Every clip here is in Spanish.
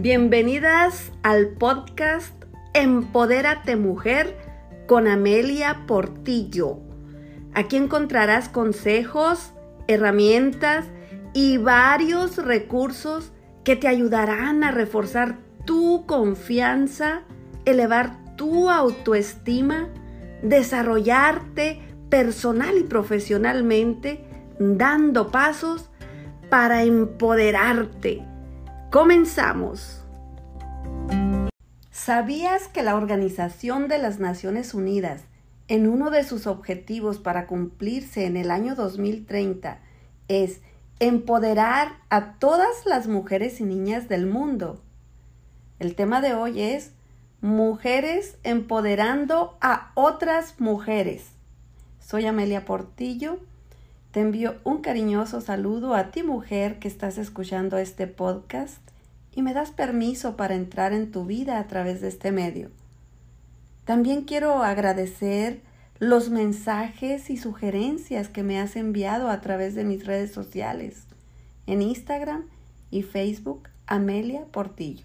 Bienvenidas al podcast Empodérate Mujer con Amelia Portillo. Aquí encontrarás consejos, herramientas y varios recursos que te ayudarán a reforzar tu confianza, elevar tu autoestima, desarrollarte personal y profesionalmente, dando pasos para empoderarte Comenzamos. ¿Sabías que la Organización de las Naciones Unidas, en uno de sus objetivos para cumplirse en el año 2030, es empoderar a todas las mujeres y niñas del mundo? El tema de hoy es Mujeres empoderando a otras mujeres. Soy Amelia Portillo te envío un cariñoso saludo a ti mujer que estás escuchando este podcast y me das permiso para entrar en tu vida a través de este medio. También quiero agradecer los mensajes y sugerencias que me has enviado a través de mis redes sociales, en Instagram y Facebook, Amelia Portillo.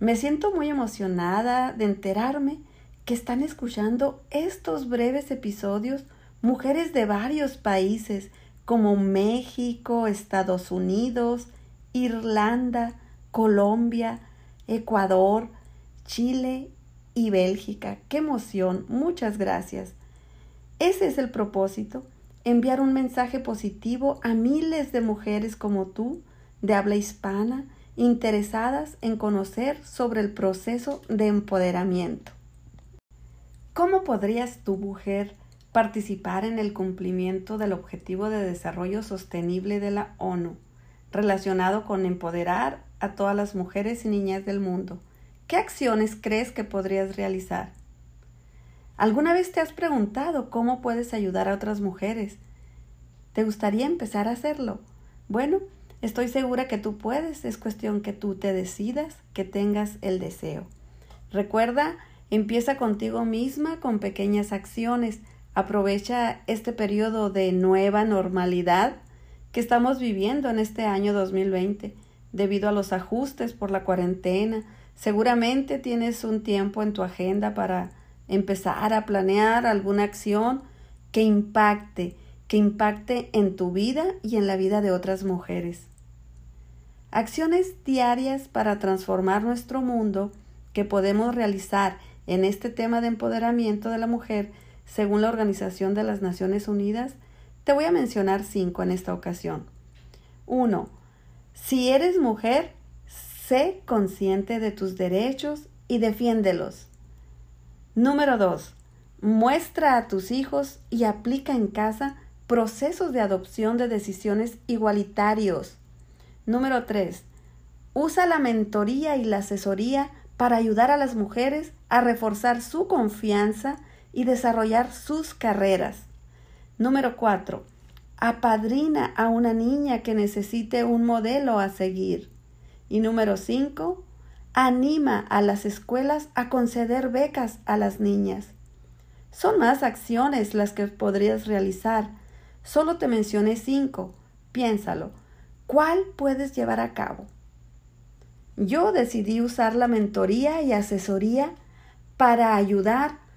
Me siento muy emocionada de enterarme que están escuchando estos breves episodios mujeres de varios países como México, Estados Unidos, Irlanda, Colombia, Ecuador, Chile y Bélgica. ¡Qué emoción! Muchas gracias. Ese es el propósito, enviar un mensaje positivo a miles de mujeres como tú, de habla hispana, interesadas en conocer sobre el proceso de empoderamiento. ¿Cómo podrías tu mujer participar en el cumplimiento del Objetivo de Desarrollo Sostenible de la ONU, relacionado con empoderar a todas las mujeres y niñas del mundo. ¿Qué acciones crees que podrías realizar? ¿Alguna vez te has preguntado cómo puedes ayudar a otras mujeres? ¿Te gustaría empezar a hacerlo? Bueno, estoy segura que tú puedes, es cuestión que tú te decidas, que tengas el deseo. Recuerda, empieza contigo misma con pequeñas acciones, Aprovecha este periodo de nueva normalidad que estamos viviendo en este año 2020 debido a los ajustes por la cuarentena. Seguramente tienes un tiempo en tu agenda para empezar a planear alguna acción que impacte, que impacte en tu vida y en la vida de otras mujeres. Acciones diarias para transformar nuestro mundo que podemos realizar en este tema de empoderamiento de la mujer según la Organización de las Naciones Unidas, te voy a mencionar cinco en esta ocasión. 1. Si eres mujer, sé consciente de tus derechos y defiéndelos. Número 2. Muestra a tus hijos y aplica en casa procesos de adopción de decisiones igualitarios. Número 3. Usa la mentoría y la asesoría para ayudar a las mujeres a reforzar su confianza y desarrollar sus carreras. Número 4. Apadrina a una niña que necesite un modelo a seguir. Y número 5. Anima a las escuelas a conceder becas a las niñas. Son más acciones las que podrías realizar. Solo te mencioné cinco. Piénsalo. ¿Cuál puedes llevar a cabo? Yo decidí usar la mentoría y asesoría para ayudar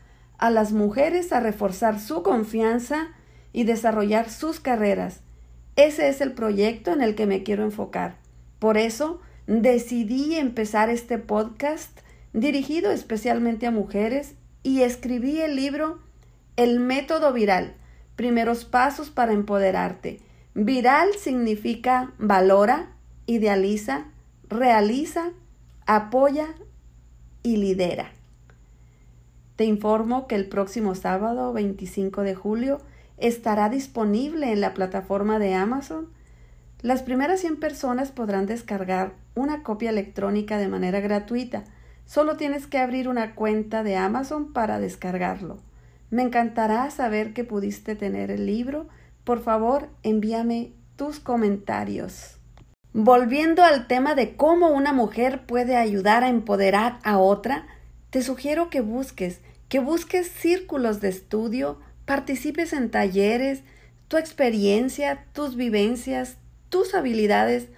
a las mujeres a reforzar su confianza y desarrollar sus carreras. Ese es el proyecto en el que me quiero enfocar. Por eso decidí empezar este podcast dirigido especialmente a mujeres y escribí el libro El método viral, primeros pasos para empoderarte. Viral significa valora, idealiza, realiza, apoya y lidera. Te informo que el próximo sábado 25 de julio estará disponible en la plataforma de Amazon. Las primeras 100 personas podrán descargar una copia electrónica de manera gratuita. Solo tienes que abrir una cuenta de Amazon para descargarlo. Me encantará saber que pudiste tener el libro. Por favor, envíame tus comentarios. Volviendo al tema de cómo una mujer puede ayudar a empoderar a otra, te sugiero que busques que busques círculos de estudio, participes en talleres, tu experiencia, tus vivencias, tus habilidades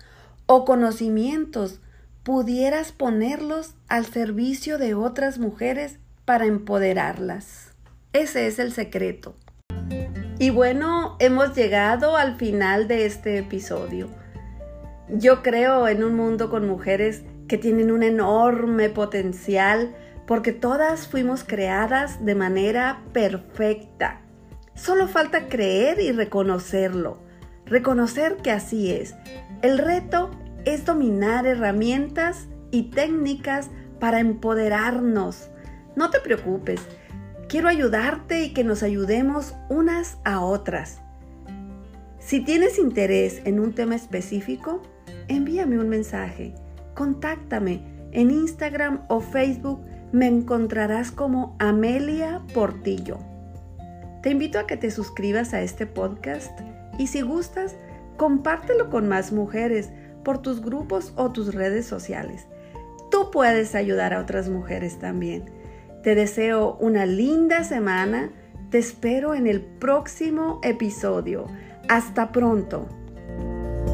o conocimientos pudieras ponerlos al servicio de otras mujeres para empoderarlas. Ese es el secreto. Y bueno, hemos llegado al final de este episodio. Yo creo en un mundo con mujeres que tienen un enorme potencial porque todas fuimos creadas de manera perfecta. Solo falta creer y reconocerlo, reconocer que así es. El reto es dominar herramientas y técnicas para empoderarnos. No te preocupes, quiero ayudarte y que nos ayudemos unas a otras. Si tienes interés en un tema específico, envíame un mensaje, contáctame en Instagram o Facebook, me encontrarás como Amelia Portillo. Te invito a que te suscribas a este podcast y si gustas, compártelo con más mujeres por tus grupos o tus redes sociales. Tú puedes ayudar a otras mujeres también. Te deseo una linda semana. Te espero en el próximo episodio. Hasta pronto.